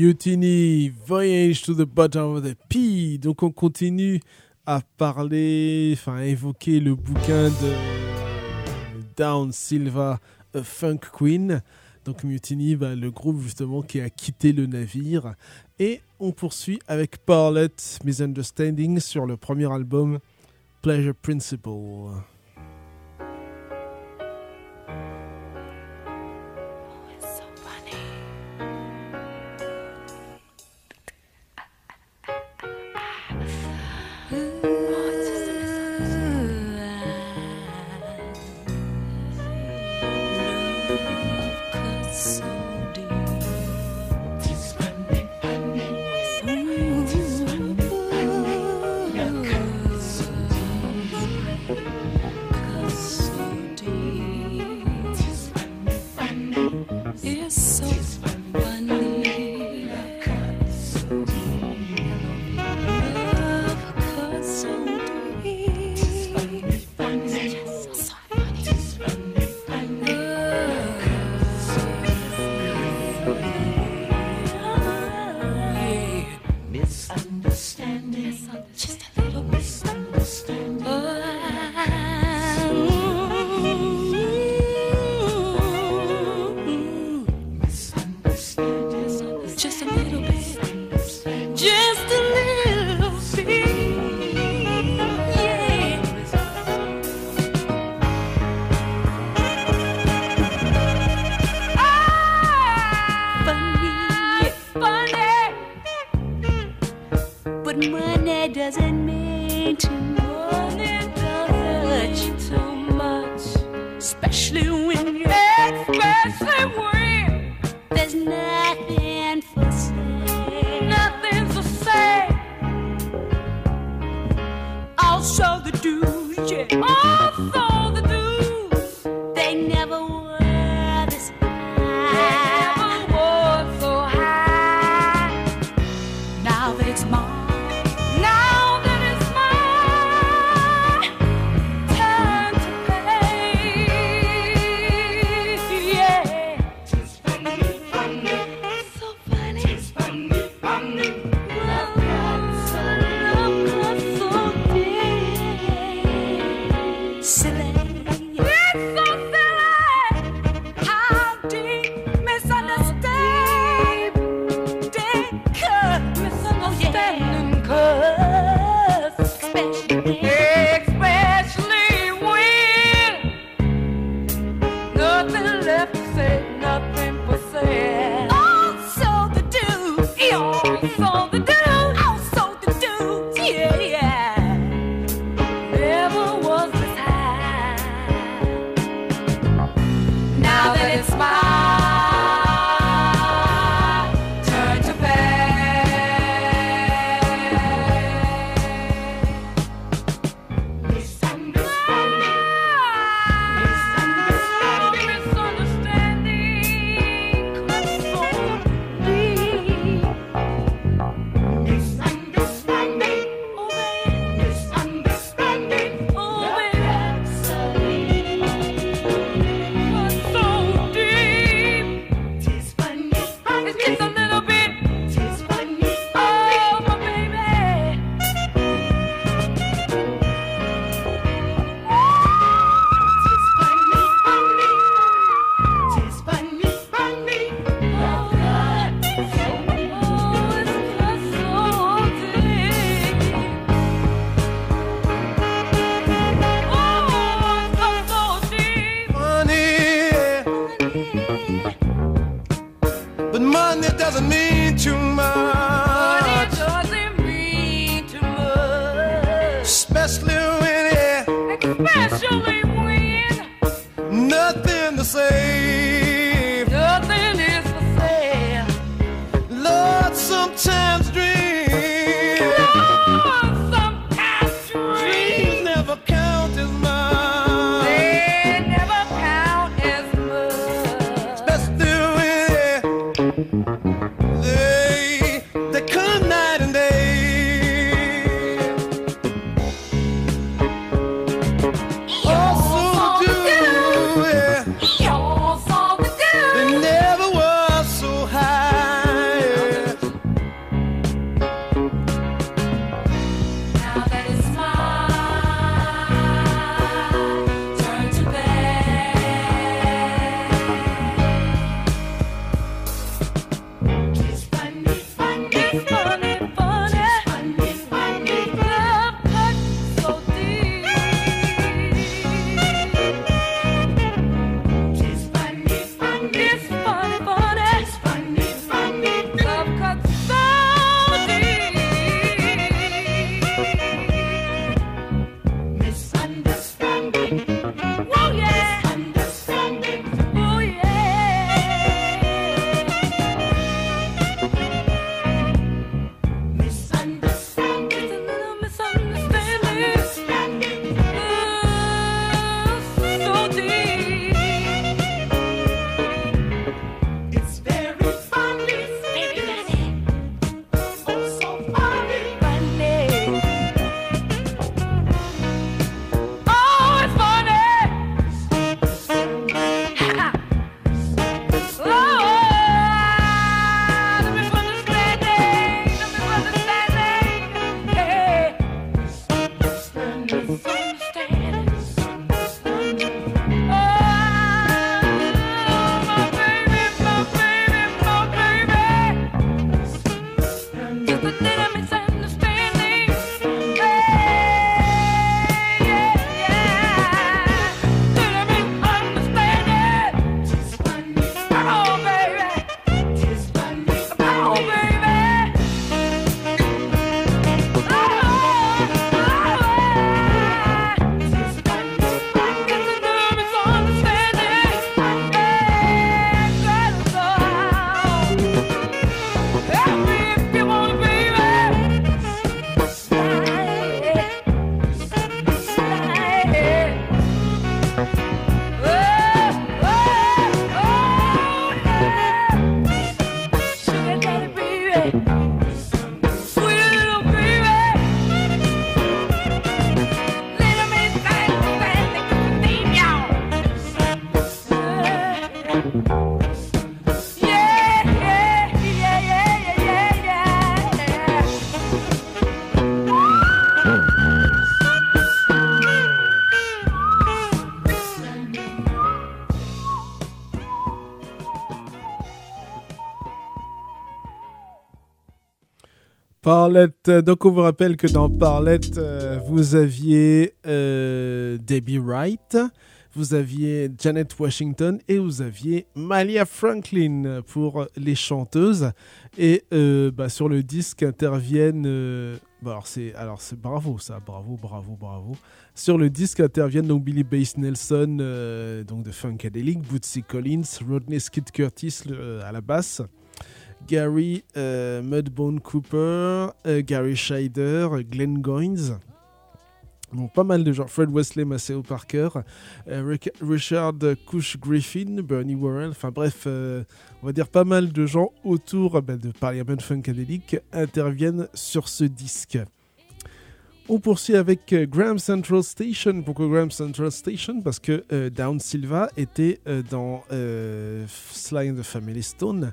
Mutiny, Voyage to the Bottom of the Pea. Donc on continue à parler, enfin à évoquer le bouquin de Down Silva, A Funk Queen. Donc Mutiny, bah, le groupe justement qui a quitté le navire. Et on poursuit avec Paulette Misunderstanding sur le premier album Pleasure Principle. Parlette, donc on vous rappelle que dans Parlette, euh, vous aviez euh, Debbie Wright, vous aviez Janet Washington et vous aviez Malia Franklin pour les chanteuses. Et euh, bah, sur le disque interviennent. Bah, alors c'est alors c'est bravo ça, bravo, bravo, bravo. Sur le disque interviennent donc Billy Bass Nelson, donc de Funkadelic, Bootsy Collins, Rodney Skid Curtis à la basse. Gary euh, Mudbone Cooper, euh, Gary Scheider, Glenn Goins. Bon, pas mal de gens. Fred Wesley, Maceo Parker, euh, Richard Cush Griffin, Bernie Worrell. Enfin bref, on va dire pas mal de gens autour ben, de Parliament Funkadelic interviennent sur ce disque. On poursuit avec Graham Central Station. Pourquoi Graham Central Station? Parce que Down Silva était dans Sly and the Family Stone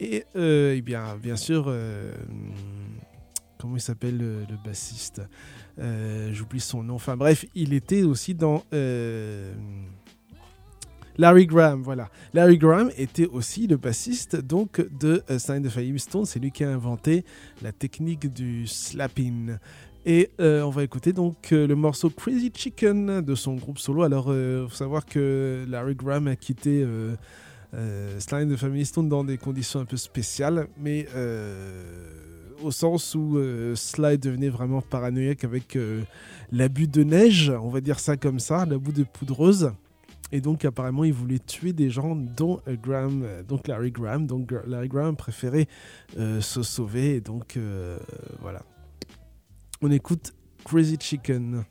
et, euh, eh bien, bien sûr, euh, comment il s'appelle le, bassiste? Euh, J'oublie son nom. Enfin bref, il était aussi dans Larry Graham, voilà. Larry Graham était aussi le bassiste donc de Sign of a Stone. C'est lui qui a inventé la technique du slapping. Et on va écouter donc le morceau Crazy Chicken de son groupe solo. Alors, il faut savoir que Larry Graham a quitté Slime de Family Stone dans des conditions un peu spéciales, mais euh, au sens où euh, Sly devenait vraiment paranoïaque avec euh, l'abus de neige, on va dire ça comme ça, l'abus de poudreuse. Et donc apparemment il voulait tuer des gens dont donc Larry Graham. Donc Larry Graham préférait se sauver. Et donc voilà. On écoute Crazy Chicken.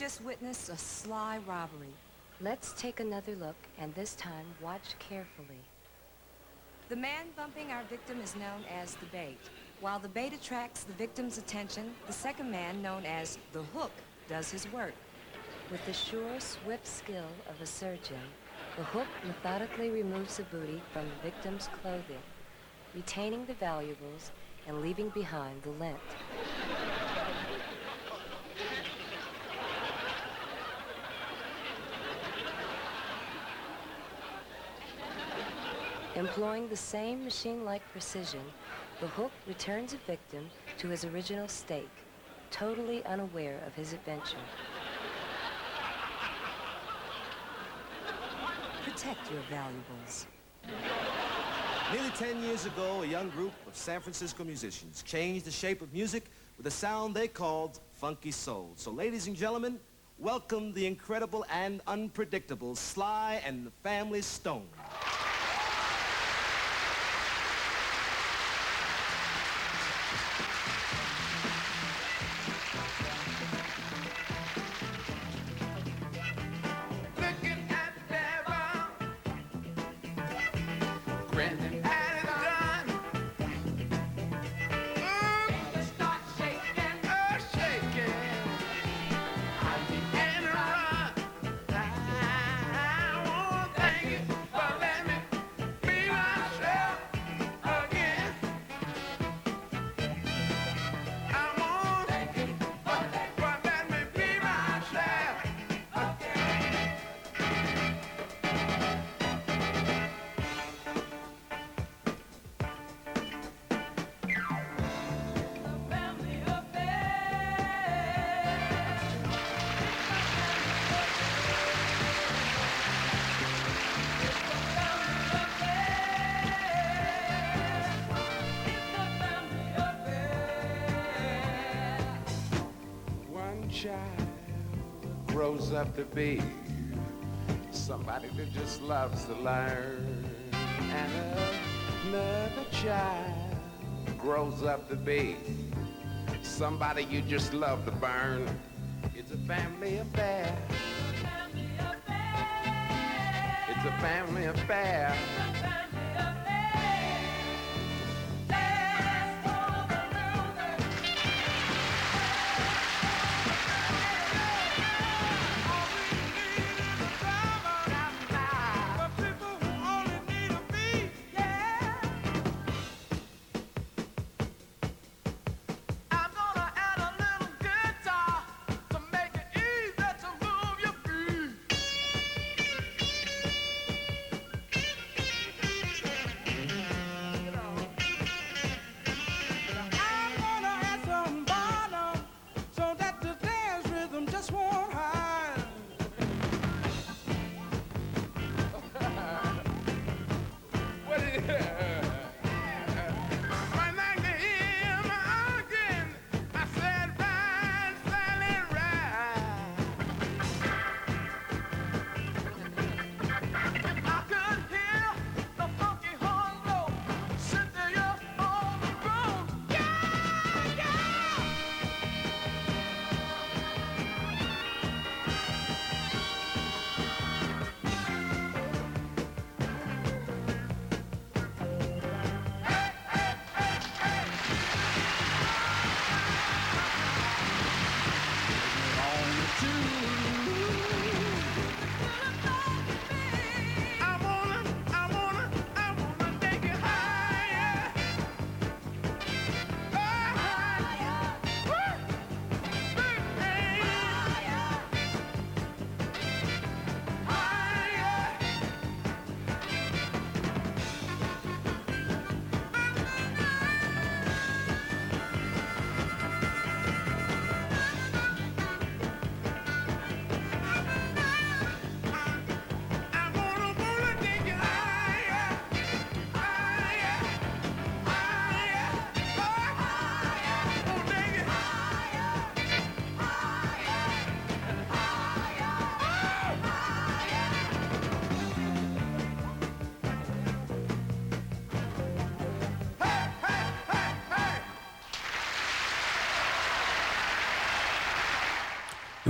Just witnessed a sly robbery. Let's take another look, and this time watch carefully. The man bumping our victim is known as the bait. While the bait attracts the victim's attention, the second man, known as the hook, does his work. With the sure, swift skill of a surgeon, the hook methodically removes the booty from the victim's clothing, retaining the valuables and leaving behind the lint. Employing the same machine-like precision, the hook returns a victim to his original state, totally unaware of his adventure. Protect your valuables. Nearly 10 years ago, a young group of San Francisco musicians changed the shape of music with a sound they called funky soul. So ladies and gentlemen, welcome the incredible and unpredictable Sly and the Family Stone. Grows up to be somebody that just loves to learn. And another child grows up to be somebody you just love to burn. It's a family affair. It's a family affair.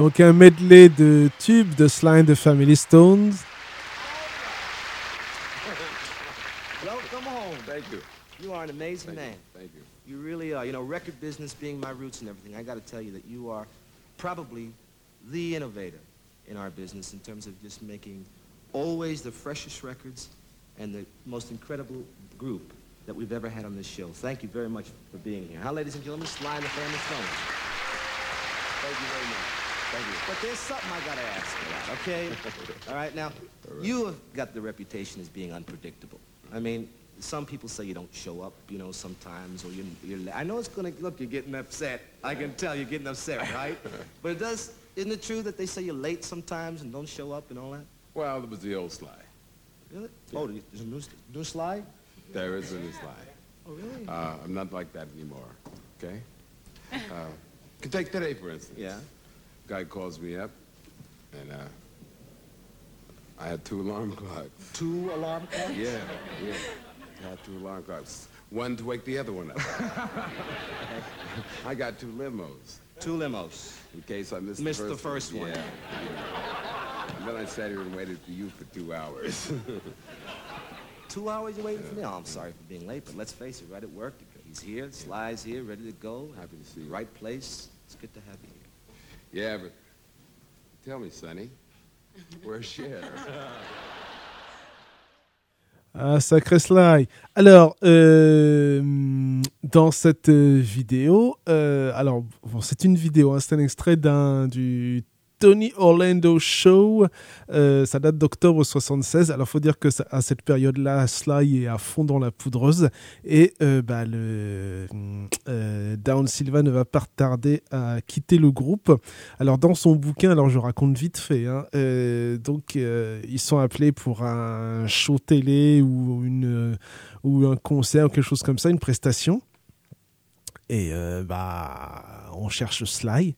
Donc un medley de tubes de Sly and the Family Stones. Welcome home. Thank you. You are an amazing Thank man. you. Thank you. You really are. You know, record business being my roots and everything, I got to tell you that you are probably the innovator in our business in terms of just making always the freshest records and the most incredible group that we've ever had on this show. Thank you very much for being here. How, ladies and gentlemen, Sly and the Family Stones. Thank you very much. Thank you. But there's something I gotta ask about, okay? All right, now, you have got the reputation as being unpredictable. I mean, some people say you don't show up, you know, sometimes, or you're, you're I know it's gonna, look, you're getting upset. I can tell you're getting upset, right? but it does, isn't it true that they say you're late sometimes and don't show up and all that? Well, it was the old Sly. Really? Oh, there's a new, new slide? There is a new Sly. Oh, really? Uh, I'm not like that anymore. Okay. Uh, can take today for instance. Yeah. Guy calls me up, and uh, I had two alarm clocks. Two alarm clocks? Yeah, yeah. I had two alarm clocks. One to wake the other one up. I got two limos Two limos. in case I missed, Missed the the first, first one. Yeah. yeah. And then I sat here and waited for you for two hours. Two hours you waiting for me? Oh, I'm sorry for being late, but let's face it, right at work, he's here, Sly's here, ready to go. Happy to see you. Right place. It's good to have you. Yeah, but tell me, Sonny, where's Cher? Ah, sacré Sly. Alors, euh, dans cette vidéo, euh, alors, bon, c'est une vidéo, hein, c'est un extrait d'un du Tony Orlando Show. Euh, ça date d'octobre 76. Alors, faut dire que à cette période-là, Sly est à fond dans la poudreuse et euh, bah, le euh, Down Silva ne va pas tarder à quitter le groupe. Alors, dans son bouquin, alors je raconte vite fait, hein, donc ils sont appelés pour un show télé ou, une, ou un concert ou quelque chose comme ça, une prestation. Et bah, on cherche Sly.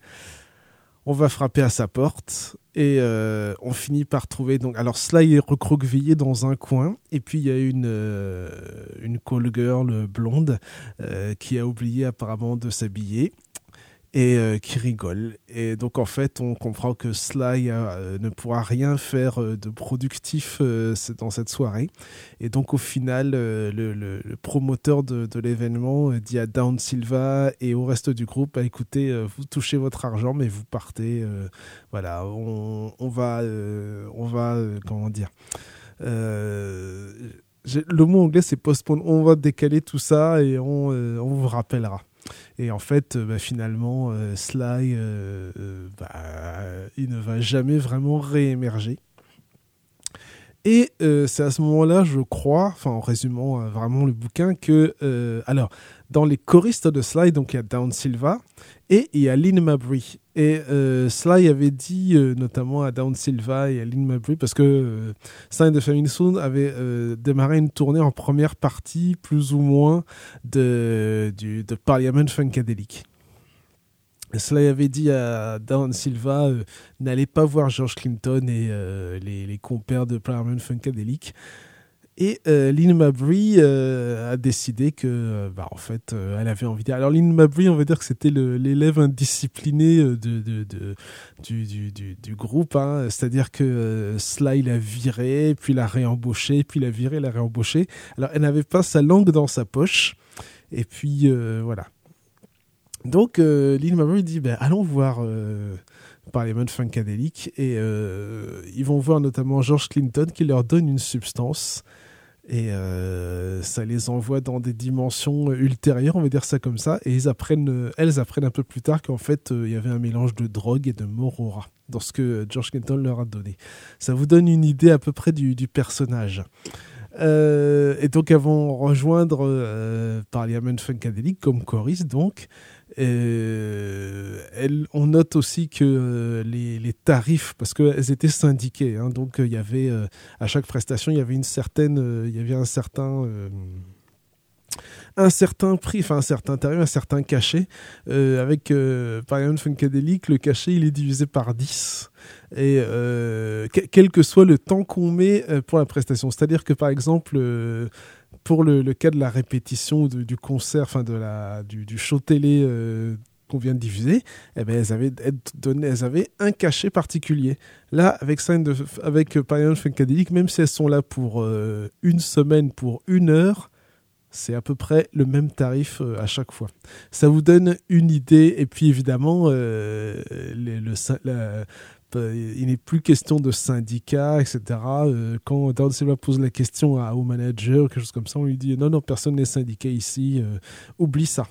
On va frapper à sa porte et euh, on finit par trouver. Donc, alors Sly est recroquevillé dans un coin et puis il y a une euh, une call girl blonde euh, qui a oublié apparemment de s'habiller et euh, qui rigole. Et donc en fait, on comprend que Sly euh, ne pourra rien faire euh, de productif dans cette soirée. Et donc au final, le, promoteur de, l'événement dit à Down Silva et au reste du groupe, bah, écoutez, vous touchez votre argent, mais vous partez. voilà, on, va, on va, comment dire. le mot anglais c'est postpone. On va décaler tout ça et on vous rappellera. Et en fait, euh, bah, finalement, euh, Sly, euh, bah, il ne va jamais vraiment réémerger. Et c'est à ce moment-là, je crois, en résumant vraiment le bouquin, que alors dans les choristes de Sly, donc il y a Down Silva et il y a Lynn Mabry. Et euh, Sly avait dit euh, notamment à Down Silva et à Lynn Mabry parce que euh, and the Family Stone avait euh, démarré une tournée en première partie, plus ou moins, de, du, de Parliament Funkadelic. Sly avait dit à Down Silva euh, n'allez pas voir George Clinton et les, les compères de Parliament Funkadelic. Et euh, Lynn Mabry euh, a décidé que, euh, bah, en fait, elle avait envie. De... Alors Lynn Mabry, on va dire que c'était l'élève indiscipliné de, du, groupe. hein. C'est-à-dire que Sly l'a viré, puis l'a réembauché, puis l'a viré, l'a réembauché. Alors elle n'avait pas sa langue dans sa poche. Et puis voilà. Donc Lynn Mabry dit ben, allons voir Parliament Funkadelic et ils vont voir notamment George Clinton qui leur donne une substance et euh, ça les envoie dans des dimensions ultérieures, on va dire ça comme ça, et ils apprennent, elles apprennent un peu plus tard qu'en fait euh, il y avait un mélange de drogue et de morora dans ce que George Clinton leur a donné. Ça vous donne une idée à peu près du, personnage. Euh, et donc elles vont rejoindre Parliament Funkadelic comme choriste donc. Euh, on note aussi que euh, les, tarifs, parce qu'elles étaient syndiquées, hein, donc euh, il y avait à chaque prestation, il y avait une certaine, il y avait un certain, un certain prix, enfin un certain tarif, un certain cachet. Avec euh, par exemple Funkadelic, le cachet il est divisé par 10 et euh, que- quel que soit le temps qu'on met pour la prestation. C'est-à-dire que par exemple pour le, cas de la répétition du concert, enfin de la, du, show télé euh, qu'on vient de diffuser, eh ben, elles, avaient, donné, elles avaient un cachet particulier. Là, avec, Sign avec Funkadelic, même si elles sont là pour une semaine, pour une heure, c'est à peu près le même tarif à chaque fois. Ça vous donne une idée, et puis évidemment, le, il n'est plus question de syndicat, etc. quand David Silva pose la question au manager, quelque chose comme ça, on lui dit non, non, personne n'est syndiqué ici, oublie ça.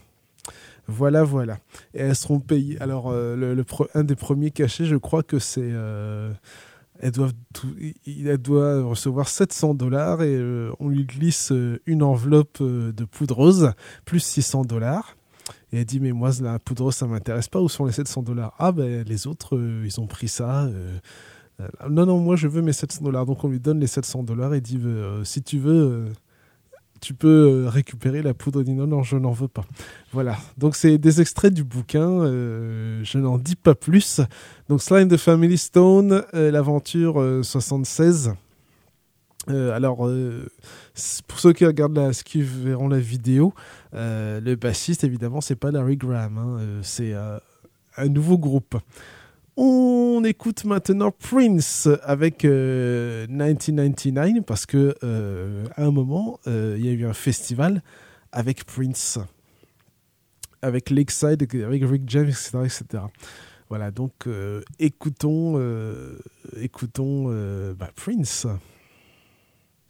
Voilà, voilà. Et elles seront payées. Alors, euh, un des premiers cachets, je crois que c'est. Euh, il doit recevoir 700 dollars et euh, on lui glisse une enveloppe de poudreuse plus 600 dollars. Et elle dit Mais moi, la poudreuse, ça m'intéresse pas. Où sont les 700 dollars? Ah, ben les autres, ils ont pris ça. non, non, moi, je veux mes 700 dollars. Donc, on lui donne les 700 dollars et dit Si tu veux tu peux euh, récupérer la poudre. dit non, non, je n'en veux pas. Voilà. Donc, c'est des extraits du bouquin. Euh, je n'en dis pas plus. Donc, Slime de Family Stone, euh, l'aventure 76. Alors, pour ceux qui regardent la, qui verront la vidéo, le bassiste, évidemment, c'est pas Larry Graham. Hein, c'est un nouveau groupe. On écoute maintenant Prince avec 1999 euh, parce que euh, à un moment euh, il y a eu un festival avec Prince, avec Lakeside, avec Rick James, etc., etc. Voilà donc écoutons écoutons bah, Prince.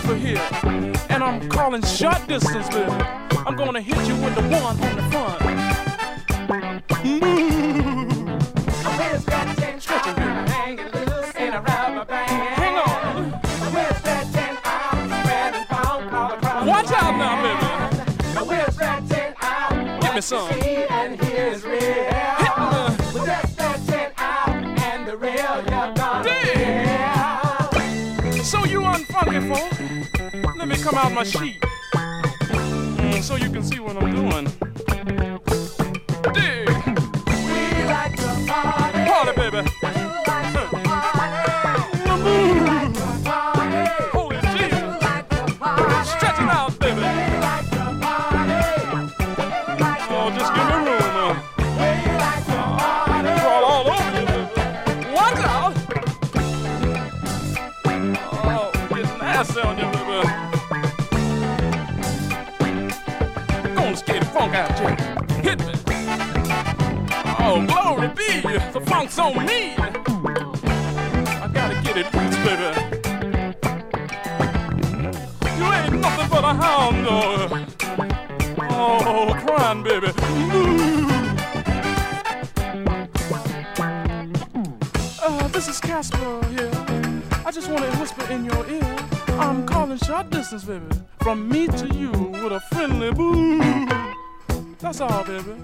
for here, and I'm calling short distance baby. I'm gonna hit you with the one on the front. Loose in band. Hang on. Watch out now, baby. Give me some. come out my sheet mm, so you can see what I'm doing. funk's on me. I gotta get it roots, baby. You ain't nothing but a hound dog. Oh, crying, baby. Uh, this is Casper here. I just want to whisper in your ear. I'm calling short distance, baby. From me to you with a friendly boo. That's all, baby.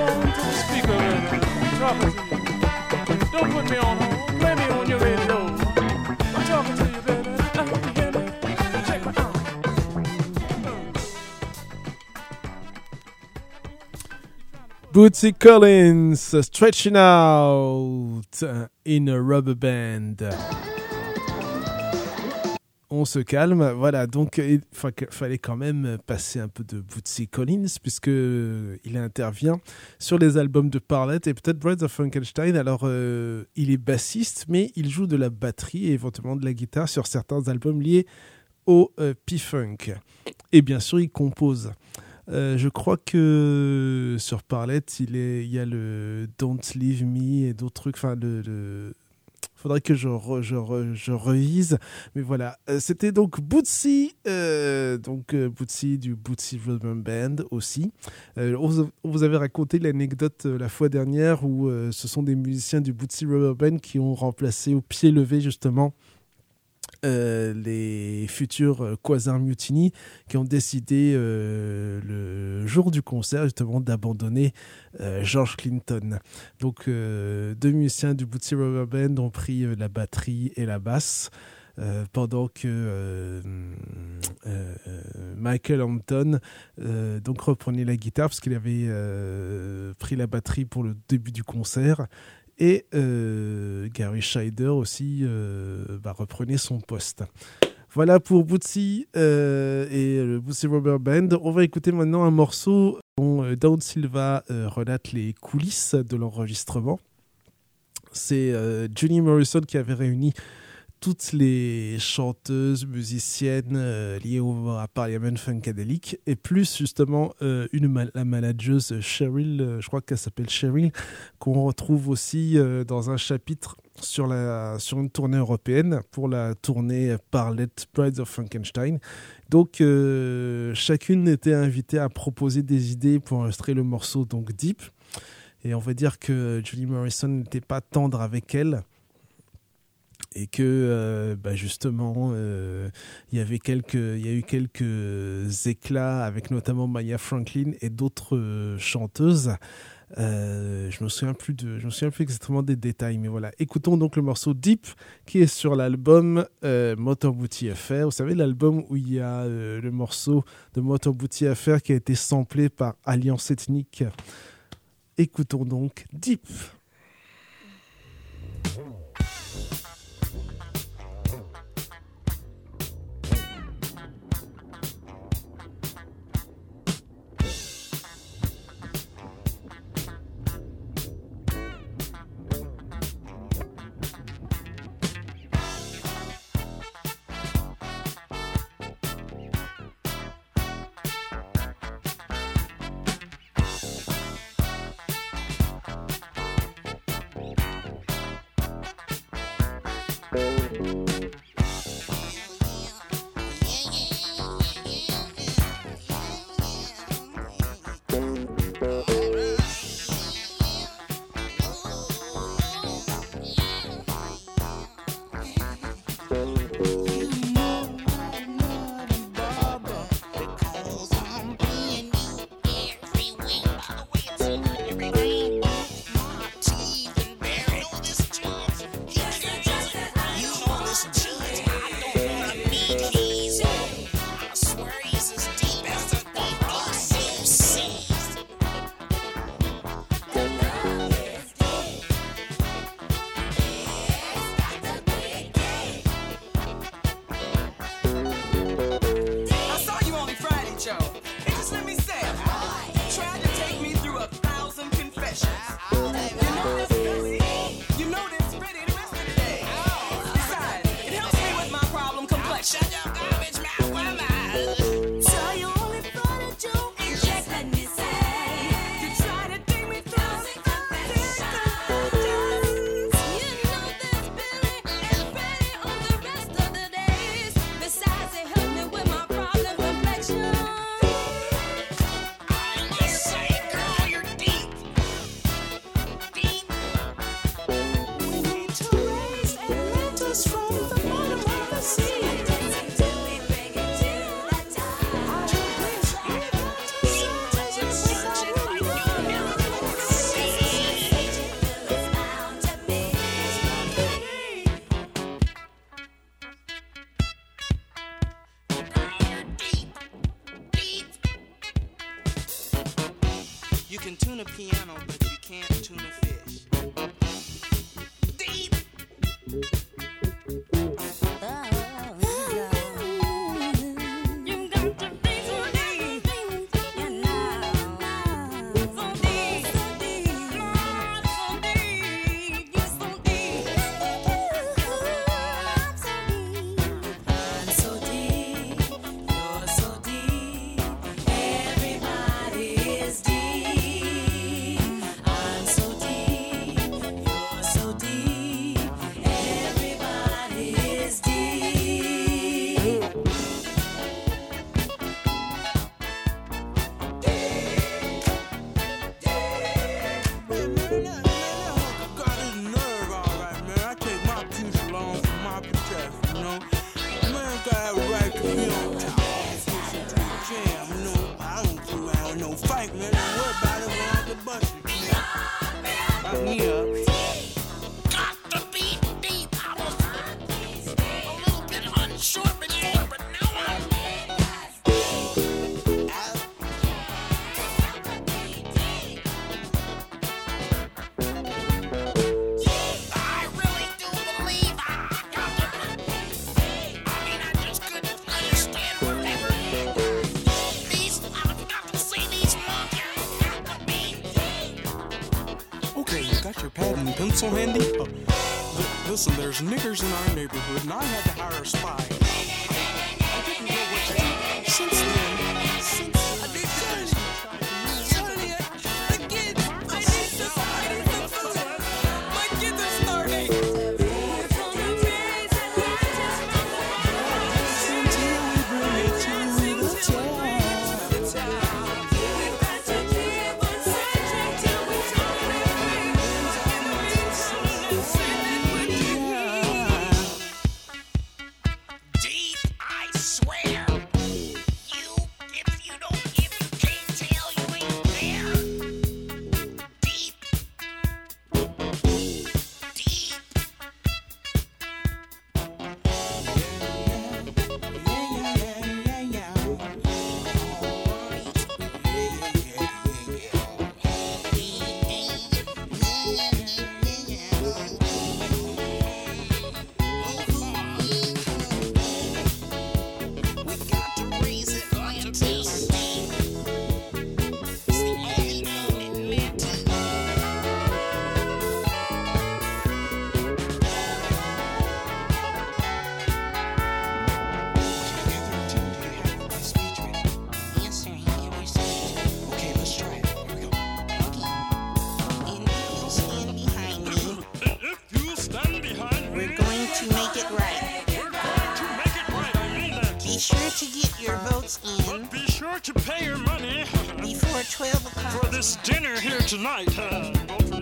Microphone to the speaker, baby. I'm talking to you. Don't put me on hold. Play me on your radio. I'm talking to you, baby. I hope you hear me. Check me out. Bootsy Collins, uh, Stretching Out uh, in a Rubber Band. On se calme, voilà, donc il fa- fallait quand même passer un peu de Bootsy Collins puisque il intervient sur les albums de Parlet et peut-être Brides of Frankenstein. Alors euh, il est bassiste mais il joue de la batterie et éventuellement de la guitare sur certains albums liés au euh, P-Funk. Et bien sûr il compose. Euh, je crois que sur Parlet, il, est, y a le Don't Leave Me et d'autres trucs. Faudrait que je, re- je, je revise. Mais voilà, Euh, c'était donc Bootsy, euh, donc euh, Bootsy du Bootsy Rhythm Band aussi. On, vous, avait raconté l'anecdote la fois dernière où ce sont des musiciens du Bootsy Rubber Band qui ont remplacé au pied levé justement euh, les futurs euh, Quasar Mutiny qui ont décidé euh, le jour du concert justement d'abandonner George Clinton. Donc deux musiciens du Bootsy Rubber Band ont pris la batterie et la basse. pendant que Michael Hampton donc reprenait la guitare parce qu'il avait pris la batterie pour le début du concert et euh, Gary Scheider aussi euh, bah, reprenait son poste. Voilà pour Bootsy euh, et le Bootsy Rubber Band. On va écouter maintenant un morceau dont Dawn Silva euh, relate les coulisses de l'enregistrement. C'est euh, Morrison qui avait réuni toutes les chanteuses, musiciennes euh, liées au, Parliament Funkadelic et plus justement euh, une la manageuse Cheryl, euh, je crois qu'elle s'appelle Cheryl, qu'on retrouve aussi dans un chapitre sur, la, sur une tournée européenne pour la tournée Parlet Brides of Frankenstein. Donc chacune était invitée à proposer des idées pour enregistrer le morceau donc Deep. Et on va dire que Julie Morrison n'était pas tendre avec elle et que euh, bah, justement euh, il y avait quelques il y a eu quelques éclats avec notamment Maya Franklin et d'autres euh, chanteuses. Je me souviens plus de je me souviens plus exactement des détails mais voilà. Écoutons donc le morceau Deep qui est sur l'album euh, Booty Affair. Vous savez l'album où il y a le morceau de Motor Booty Affair qui a été samplé par Alliance Ethnique. Écoutons donc Deep niggers in our neighborhood, and I had sure to get your votes in. But be sure to pay your money. Before 12 o'clock. For this dinner here tonight. Uh,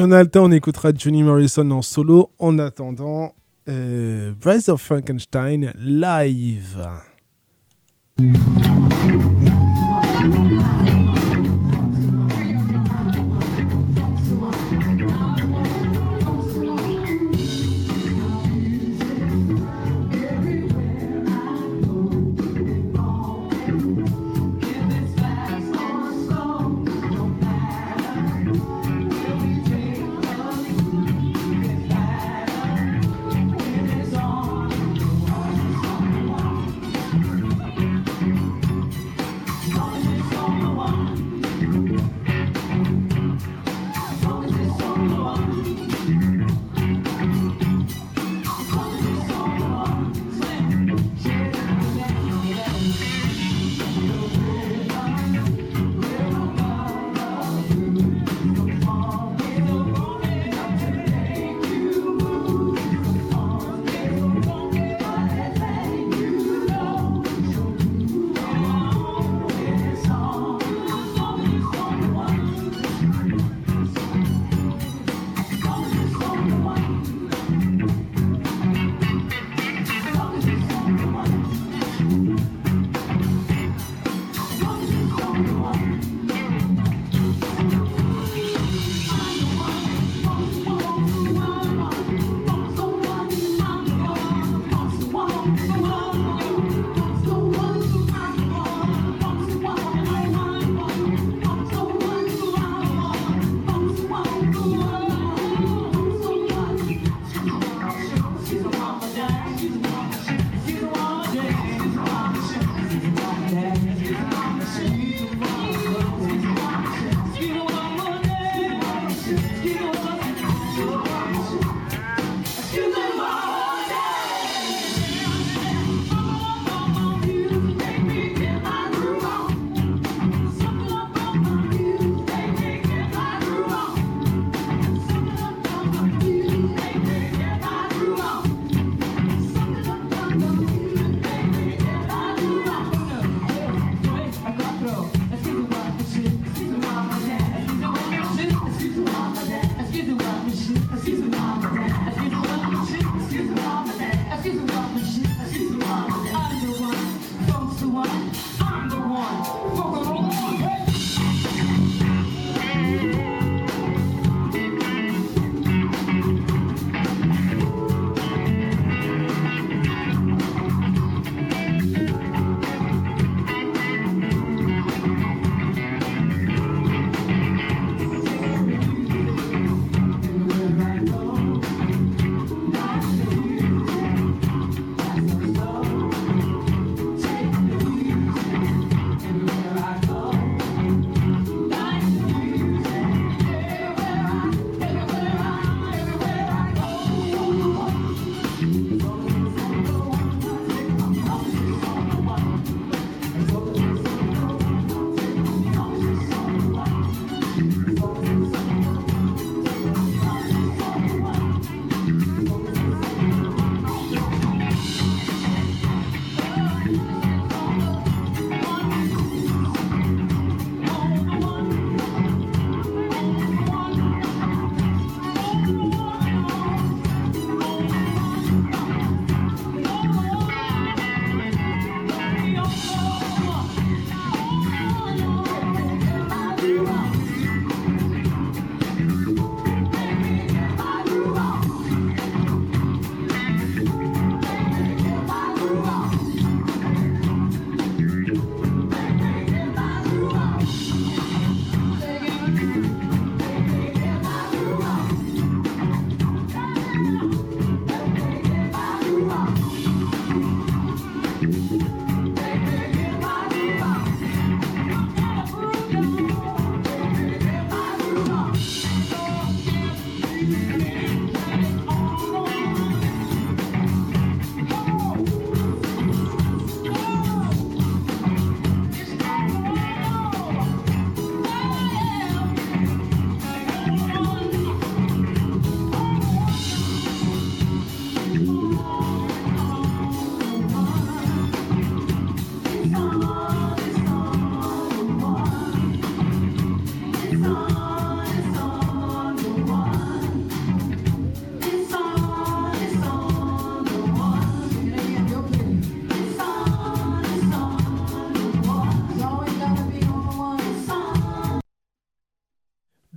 Si on écoutera Johnny Morrison en solo. En attendant, euh, Rise of Frankenstein live.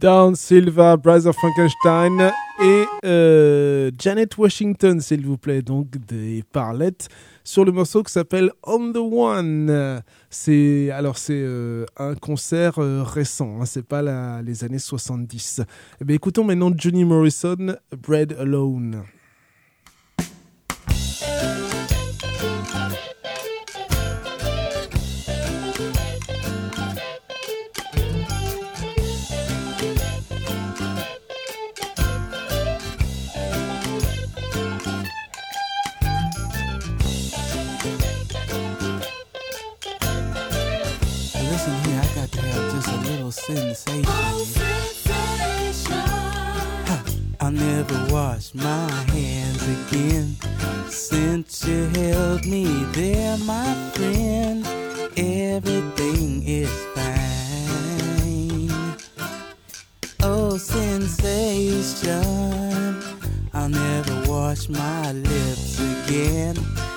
Down Silva, Brother Frankenstein et euh, Janet Washington, s'il vous plaît, donc des parlettes sur le morceau qui s'appelle On the One. C'est alors c'est euh, un concert euh, récent, hein, c'est pas les années 70. Eh bien, écoutons maintenant Johnny Morrison, Bread Alone. A little sensation. I'll never wash my hands again since you held me there, my friend. Everything is fine. Oh, sensation. I'll never wash my lips again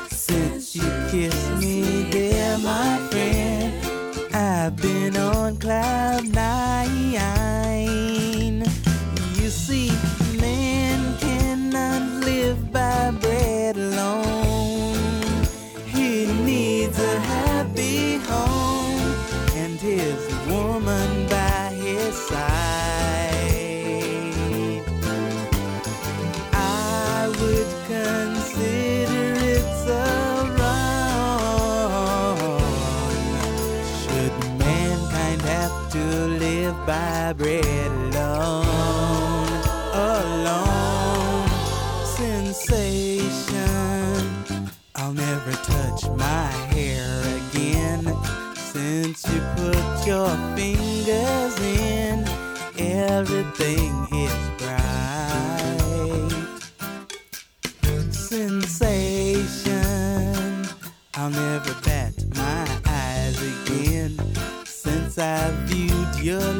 since you kissed me there, my friend. I've been on cloud nine. I'll never bat my eyes again. Since I viewed your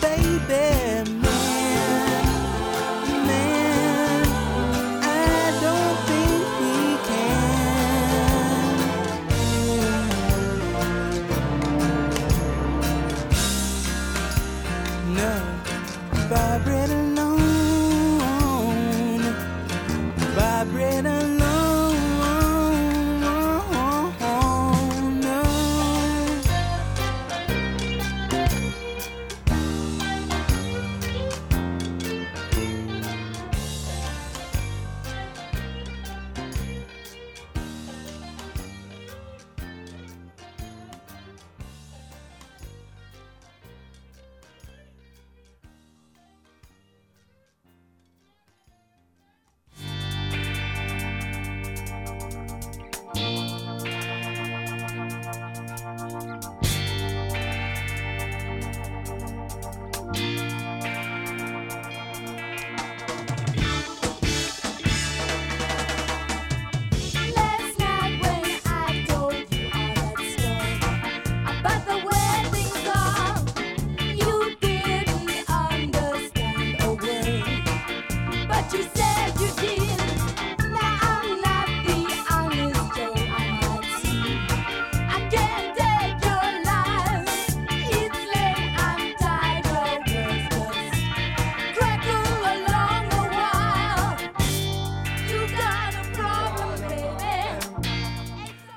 baby,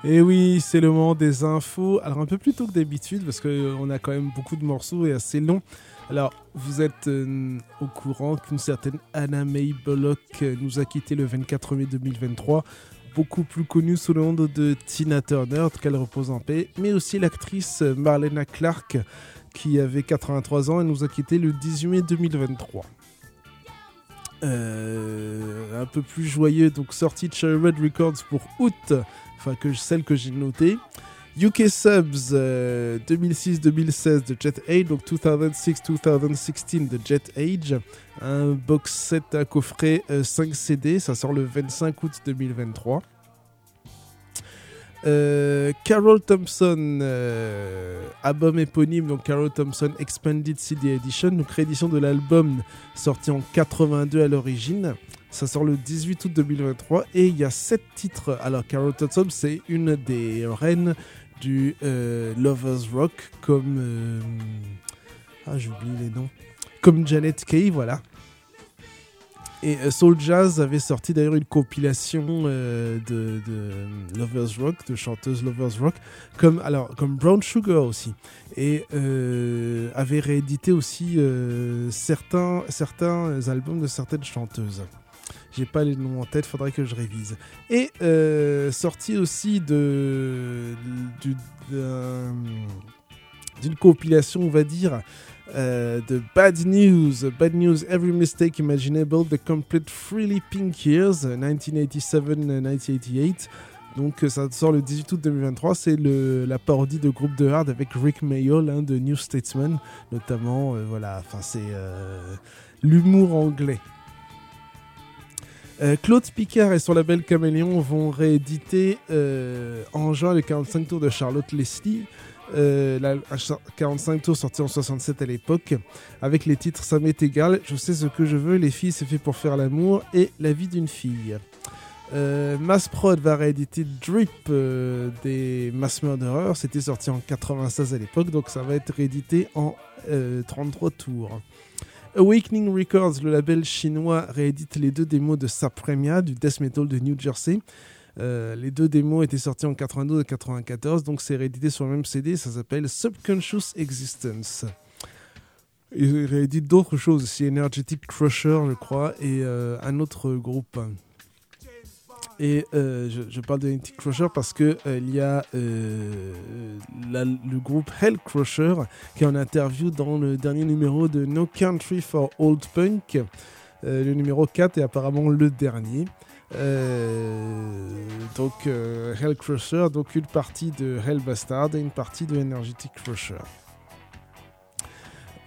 Et oui, c'est le moment des infos. Alors un peu plus tôt que d'habitude parce qu'on a quand même beaucoup de morceaux et assez long. Alors vous êtes euh, au courant qu'une certaine Anna May Bullock euh, nous a quitté le 24 mai 2023. Beaucoup plus connue sous le nom de Tina Turner, qu'elle repose en paix, mais aussi l'actrice euh, Marlena Clark qui avait 83 ans et nous a quitté le 18 mai 2023. Euh, un peu plus joyeux, donc sortie de Cherry Red Records pour août, que celle que j'ai notée. UK Subs euh, 2006-2016 de Jet Age, donc 2006-2016 de Jet Age, un box set à coffret euh, 5 CD, ça sort le 25 août 2023. Euh, Carol Thompson, euh, album éponyme, donc Carol Thompson Expanded CD Edition, donc réédition de l'album sorti en 82 à l'origine. Ça sort le 18 août 2023 et il y a 7 titres. Alors Carol Thompson, c'est une des reines du euh, Lovers Rock comme... euh, ah, j'oublie les noms. Comme Janet Kay, voilà. Et euh, Soul Jazz avait sorti d'ailleurs une compilation de, de Lovers Rock, de chanteuses Lovers Rock, comme, alors, comme Brown Sugar aussi. Et avait réédité aussi certains, certains albums de certaines chanteuses. J'ai pas les noms en tête, faudrait que je révise. Et euh, sorti aussi de du- d'un- d'une compilation, on va dire, euh, de Bad News, Bad News, Every Mistake Imaginable, The Complete Freely Pink Years, 1987-1988. Donc euh, ça sort le 18 août 2023, c'est la parodie de groupe de hard avec Rick Mayall, hein, de New Statesman, notamment, voilà, enfin c'est l'humour anglais. Euh, Claude Picard et son label Caméléon vont rééditer euh, en juin le 45 tours de Charlotte Leslie. Euh, la, un cha- 45 tours sorti en 67 à l'époque, avec les titres Ça m'est égal, Je sais ce que je veux, Les filles c'est fait pour faire l'amour et La vie d'une fille. Euh, Mass Prod va rééditer Drip euh, des Mass Murderers, c'était sorti en 96 à l'époque, donc ça va être réédité en euh, 33 tours. Awakening Records, le label chinois, réédite les deux démos de Sapremia, du death metal de New Jersey. Euh, les deux démos étaient sortis en 92 et 94, donc c'est réédité sur le même CD, ça s'appelle Subconscious Existence. Il réédite d'autres choses aussi, Energetic Crusher, je crois, et euh, un autre groupe. Et euh, je, parle de Crusher parce que euh, il y a euh, le groupe Hell Crusher qui est en interview dans le dernier numéro de No Country for Old Punk. Euh, le numéro 4 est apparemment le dernier. Donc Hell Crusher, donc une partie de Hell Bastard et une partie de Energetic Crusher.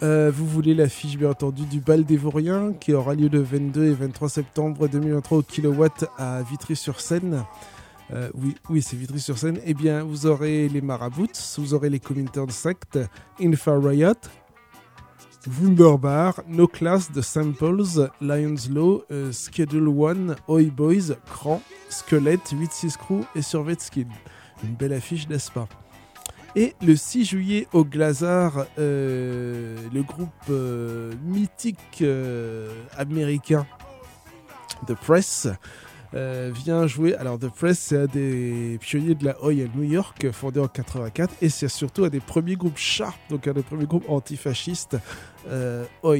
Euh, vous voulez l'affiche bien entendu du bal des Vauriens qui aura lieu le 22 et 23 septembre 2023 au kilowatt à Vitry-sur-Seine. Euh, oui, oui c'est Vitry-sur-Seine. Eh bien, vous aurez les Marabouts, vous aurez les Comintern Sect, Infa Riot, Wunderbar, No Class de Samples, Lions Law, euh, Schedule One, Oi Boys, Cran, Skelette, 8-6 Crew et Survey Skin. Une belle affiche, n'est-ce pas? Et le 6 juillet au Glazard, euh, le groupe euh, mythique euh, américain The Press vient jouer. Alors, The Press, c'est un des pionniers de la Oi à New York, fondé en 84, et c'est surtout un des premiers groupes Sharp, donc un des premiers groupes antifascistes Oi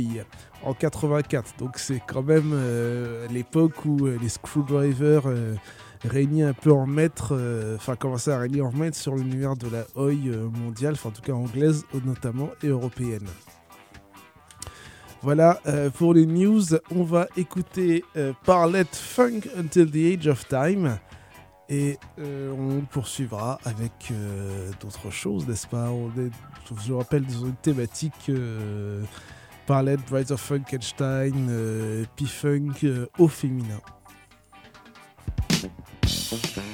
en 84. Donc, c'est quand même l'époque où les Screwdrivers euh, régnaient un peu en maître, euh, enfin, commençaient à régner en maître sur l'univers de la Oi euh, mondiale, enfin, en tout cas anglaise notamment, et européenne. Voilà euh, pour les news. On va écouter euh, Parlet Funk Until the Age of Time. Et euh, on poursuivra avec euh, d'autres choses, n'est-ce pas? On est- Je vous rappelle, dans une thématique euh, Parlet, Rise of Funkenstein, euh, P-Funk euh, au féminin. Until the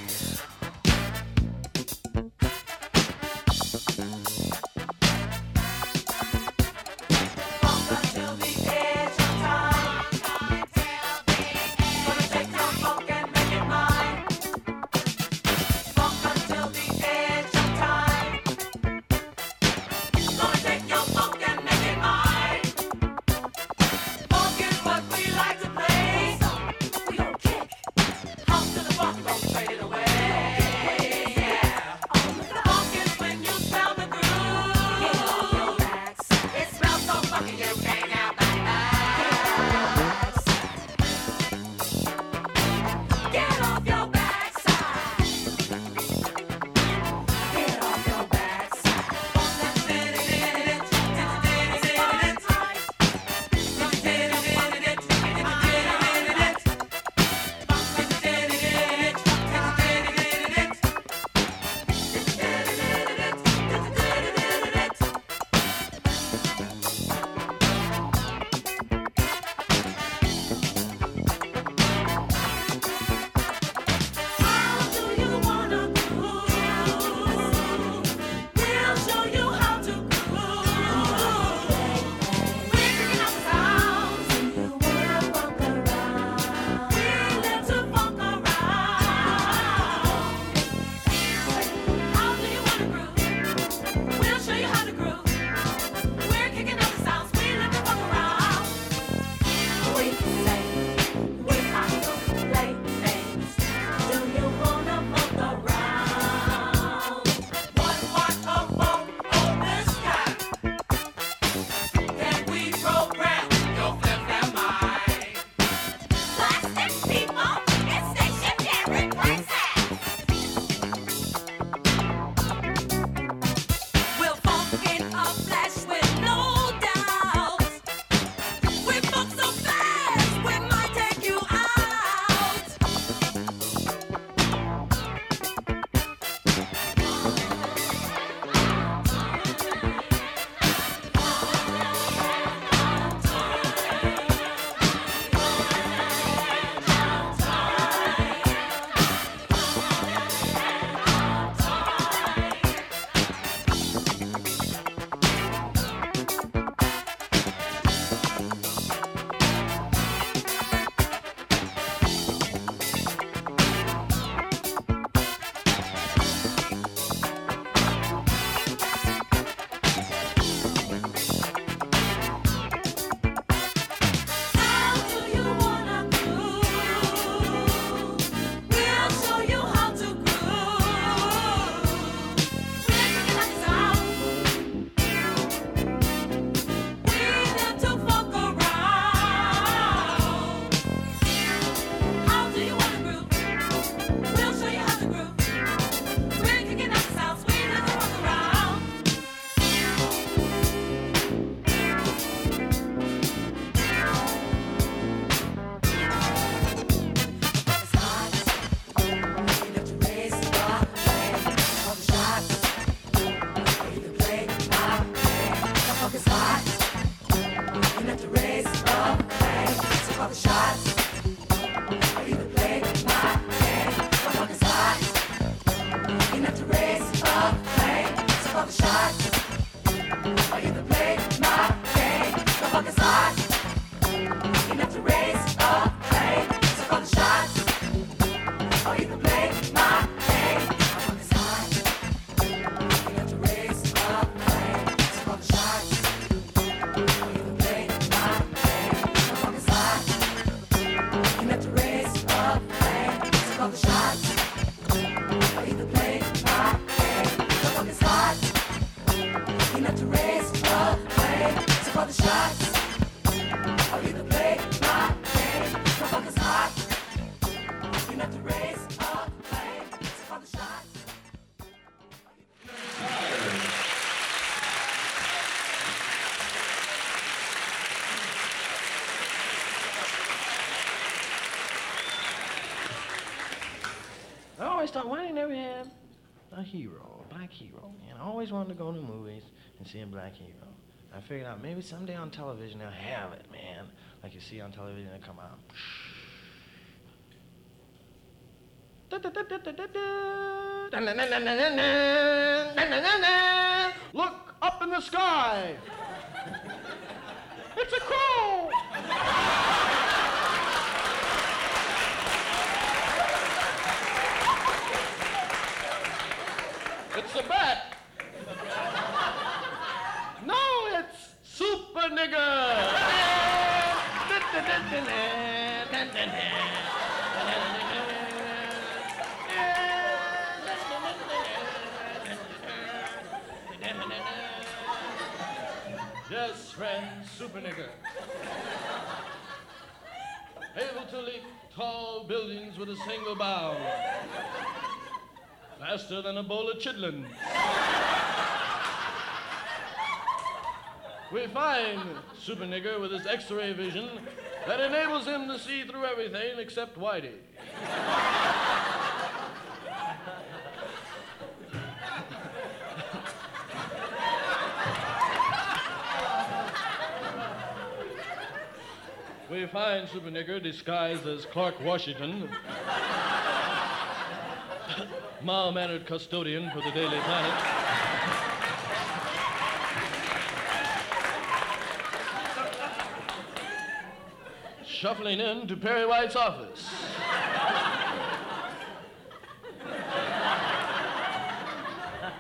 shot. Hero, a black hero? And I always wanted to go to movies and see a black hero. I figured out maybe someday on television they'll have it, man. Like you see on television, they come out. Look up in the sky. It's a crow. It's a bat. No, it's super nigger. Yes, friend, super nigger. Able to leap tall buildings with a single bound. Faster than a bowl of chitlins. We find Super Nigger with his X-ray vision that enables him to see through everything except Whitey. We find Super Nigger disguised as Clark Washington, mild-mannered custodian for the Daily Planet. Shuffling in to Perry White's office.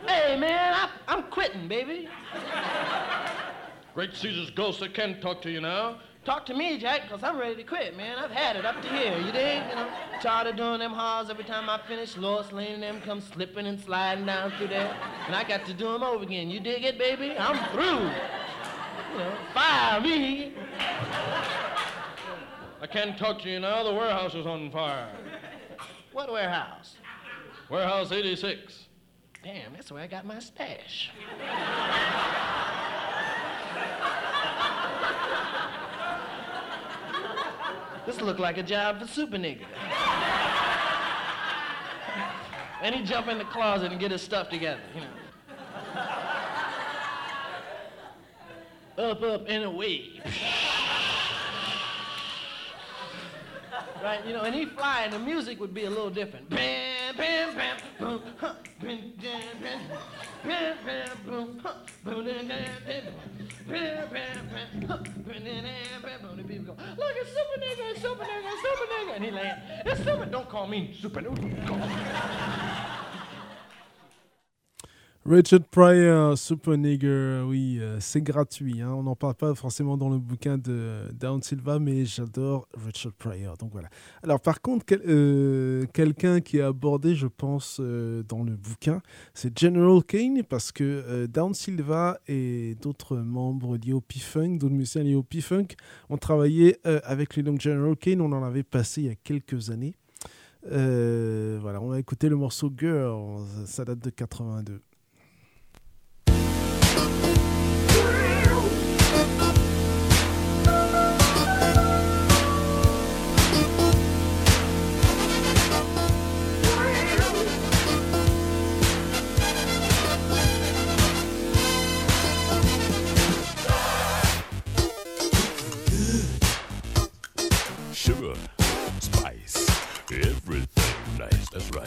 hey, man, I, I'm quitting, baby. Great Caesar's ghost, I can't talk to you now. Talk to me, Jack, because I'm ready to quit, man. I've had it up to here, you dig? You know, tired of doing them halls every time I finish. Lois Lane and them come slipping and sliding down through there. And I got to do them over again. You dig it, baby? I'm through. You know, fire me. I can't talk to you now. The warehouse is on fire. What warehouse? Warehouse 86. Damn, that's where I got my stash. This look like a job for Super Nigga. and he jump in the closet and get his stuff together, you know. Up, up, and away. right, you know, and he fly, and the music would be a little different. Bam, bam, bam, boom, huh, Look, it's super nigga, it's super nigga, it's super nigga. And he like, it's super, don't call me super nigga. Richard Pryor, Super Nigger, oui, euh, c'est gratuit. hein. On n'en parle pas forcément dans le bouquin de Down Silva, mais j'adore Richard Pryor. Donc voilà. Alors par contre, euh, quelqu'un qui est abordé, je pense, euh, dans le bouquin, c'est General Kane, parce que Down Silva et d'autres membres liés au P-Funk, d'autres musiciens liés au P-Funk, ont travaillé avec le nom General Kane. On en avait passé il y a quelques années. Voilà, on a écouté le morceau Girl, ça date de 82. That's right.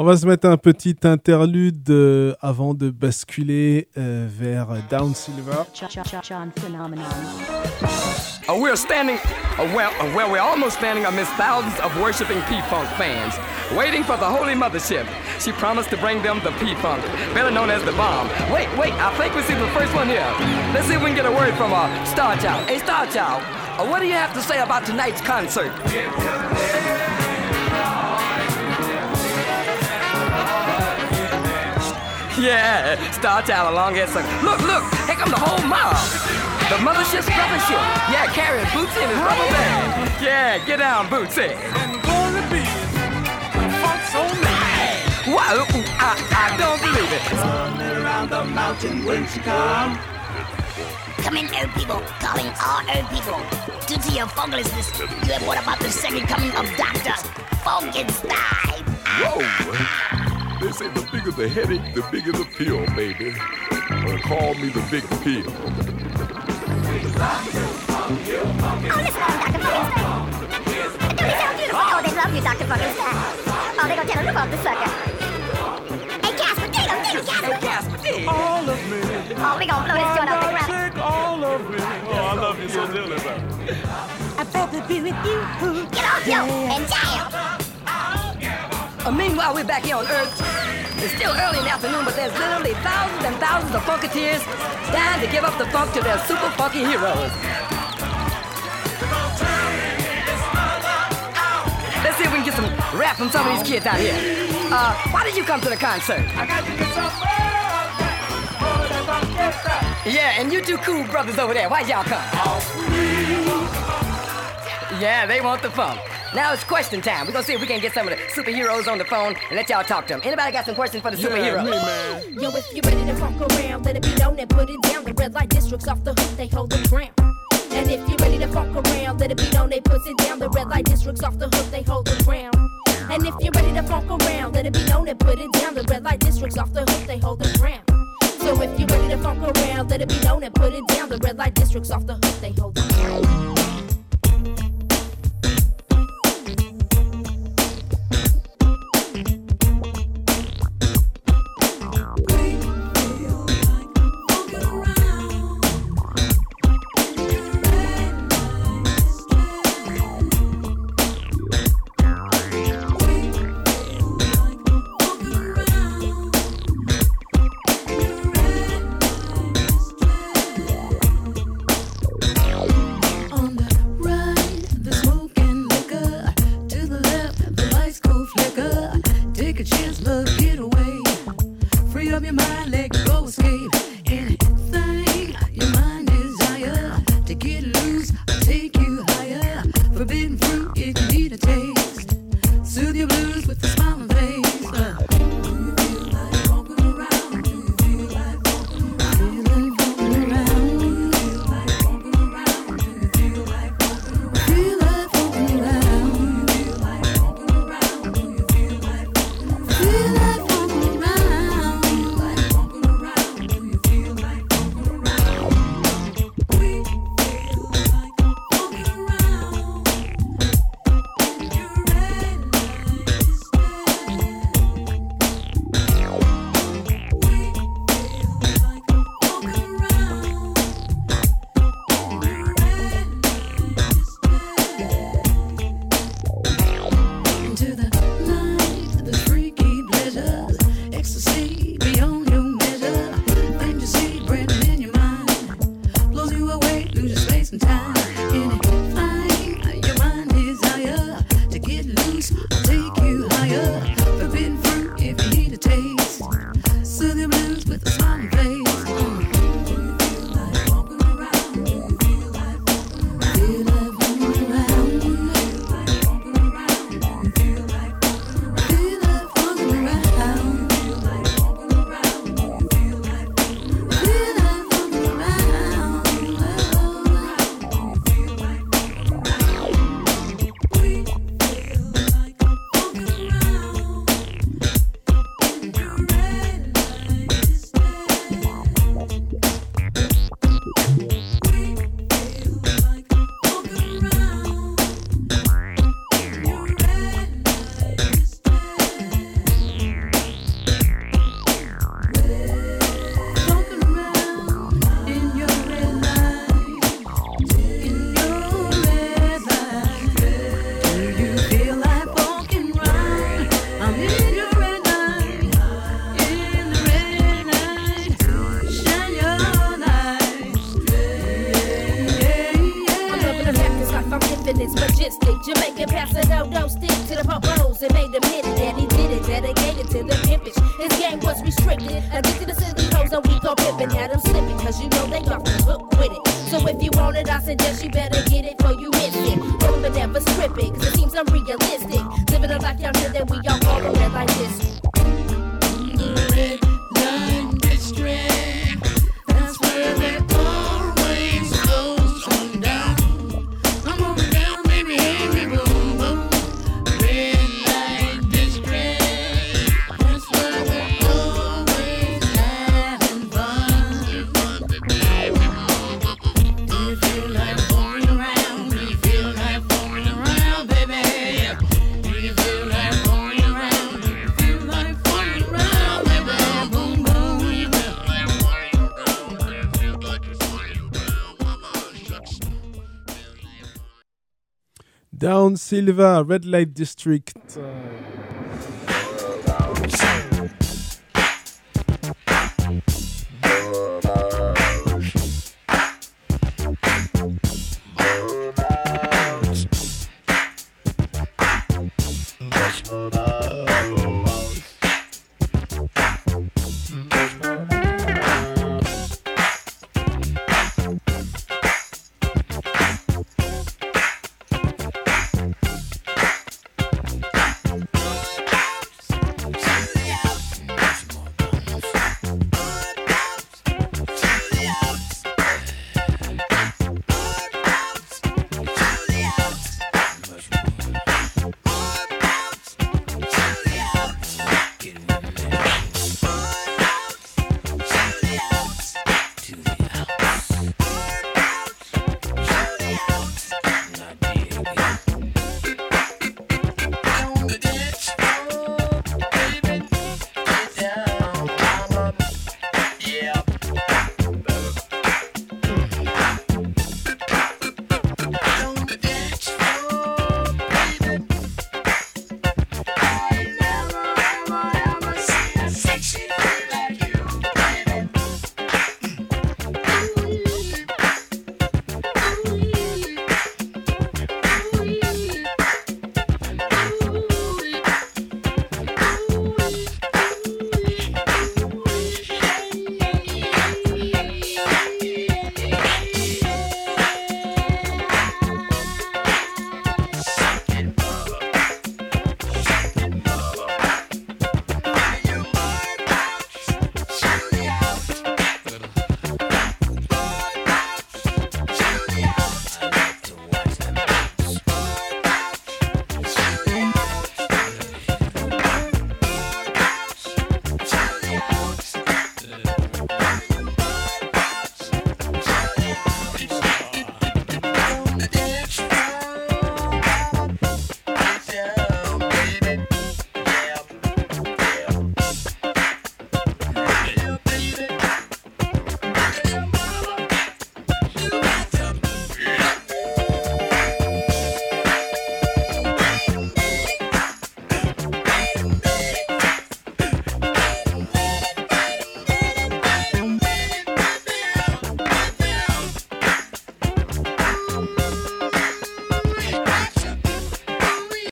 On va se mettre un petit interlude euh, avant de basculer euh, vers Down Silver. Uh, we're standing, uh, well, uh, well, we're almost standing amidst thousands of worshiping P-Funk fans, waiting for the Holy Mothership. She promised to bring them the P-Funk, better known as the bomb. Wait, wait, I think we see the first one here. Let's see if we can get a word from uh, Star Child. Hey, Star Child, uh, what do you have to say about tonight's concert? yeah, Star Child along here sung. Look, look, here come the whole mob. The mothership's brothership. Yeah, carrying bootsy in his rubber band. Yeah, get down, Bootsy. And glory be folks on me. Wow, I, I don't believe it. Coming around the mountain when she come. Coming old people, calling all old people. Due to your foglessness, you have what about the second coming of Doctor Funkenstein. Whoa! They say the bigger the headache, the bigger the pill, baby. Uh, call me the big pill. Oh, they love you, Dr. Funkenstein. Oh, they're gonna tell us about the sucker. Hey, Casper, dig him, dig him, Casper. All of me. Oh, we gonna blow this joint off the ground. Take all of me. Oh, I love you so dearly, baby. I'd rather be with you. Get on, yo, and jam. Uh, meanwhile, we're back here on Earth. It's still early in the afternoon, but there's literally thousands and thousands of funketeers dying to give up the funk to their super funky heroes. Let's see if we can get some rap from some of these kids out here. Uh, why did you come to the concert? Yeah, and you two cool brothers over there, why'd y'all come? Yeah, they want the funk. Now it's question time. We're gonna see if we can get some of the superheroes on the phone and let y'all talk to them. Anybody got some questions for the superheroes? Yo, if you ready to funk around, let it be known and put it down. The red light districts off the hook, they hold the ground. And if you're ready to funk around, let it be known they put it down. The red light districts off the hook, they hold the ground. And if you're ready to funk around, let it be known they put it down. The red light districts off the hook, they hold the ground. So if you're ready to funk around, let it be known and put it down. The red light districts off the hook, they hold the ground. Down Silva, Red Light District.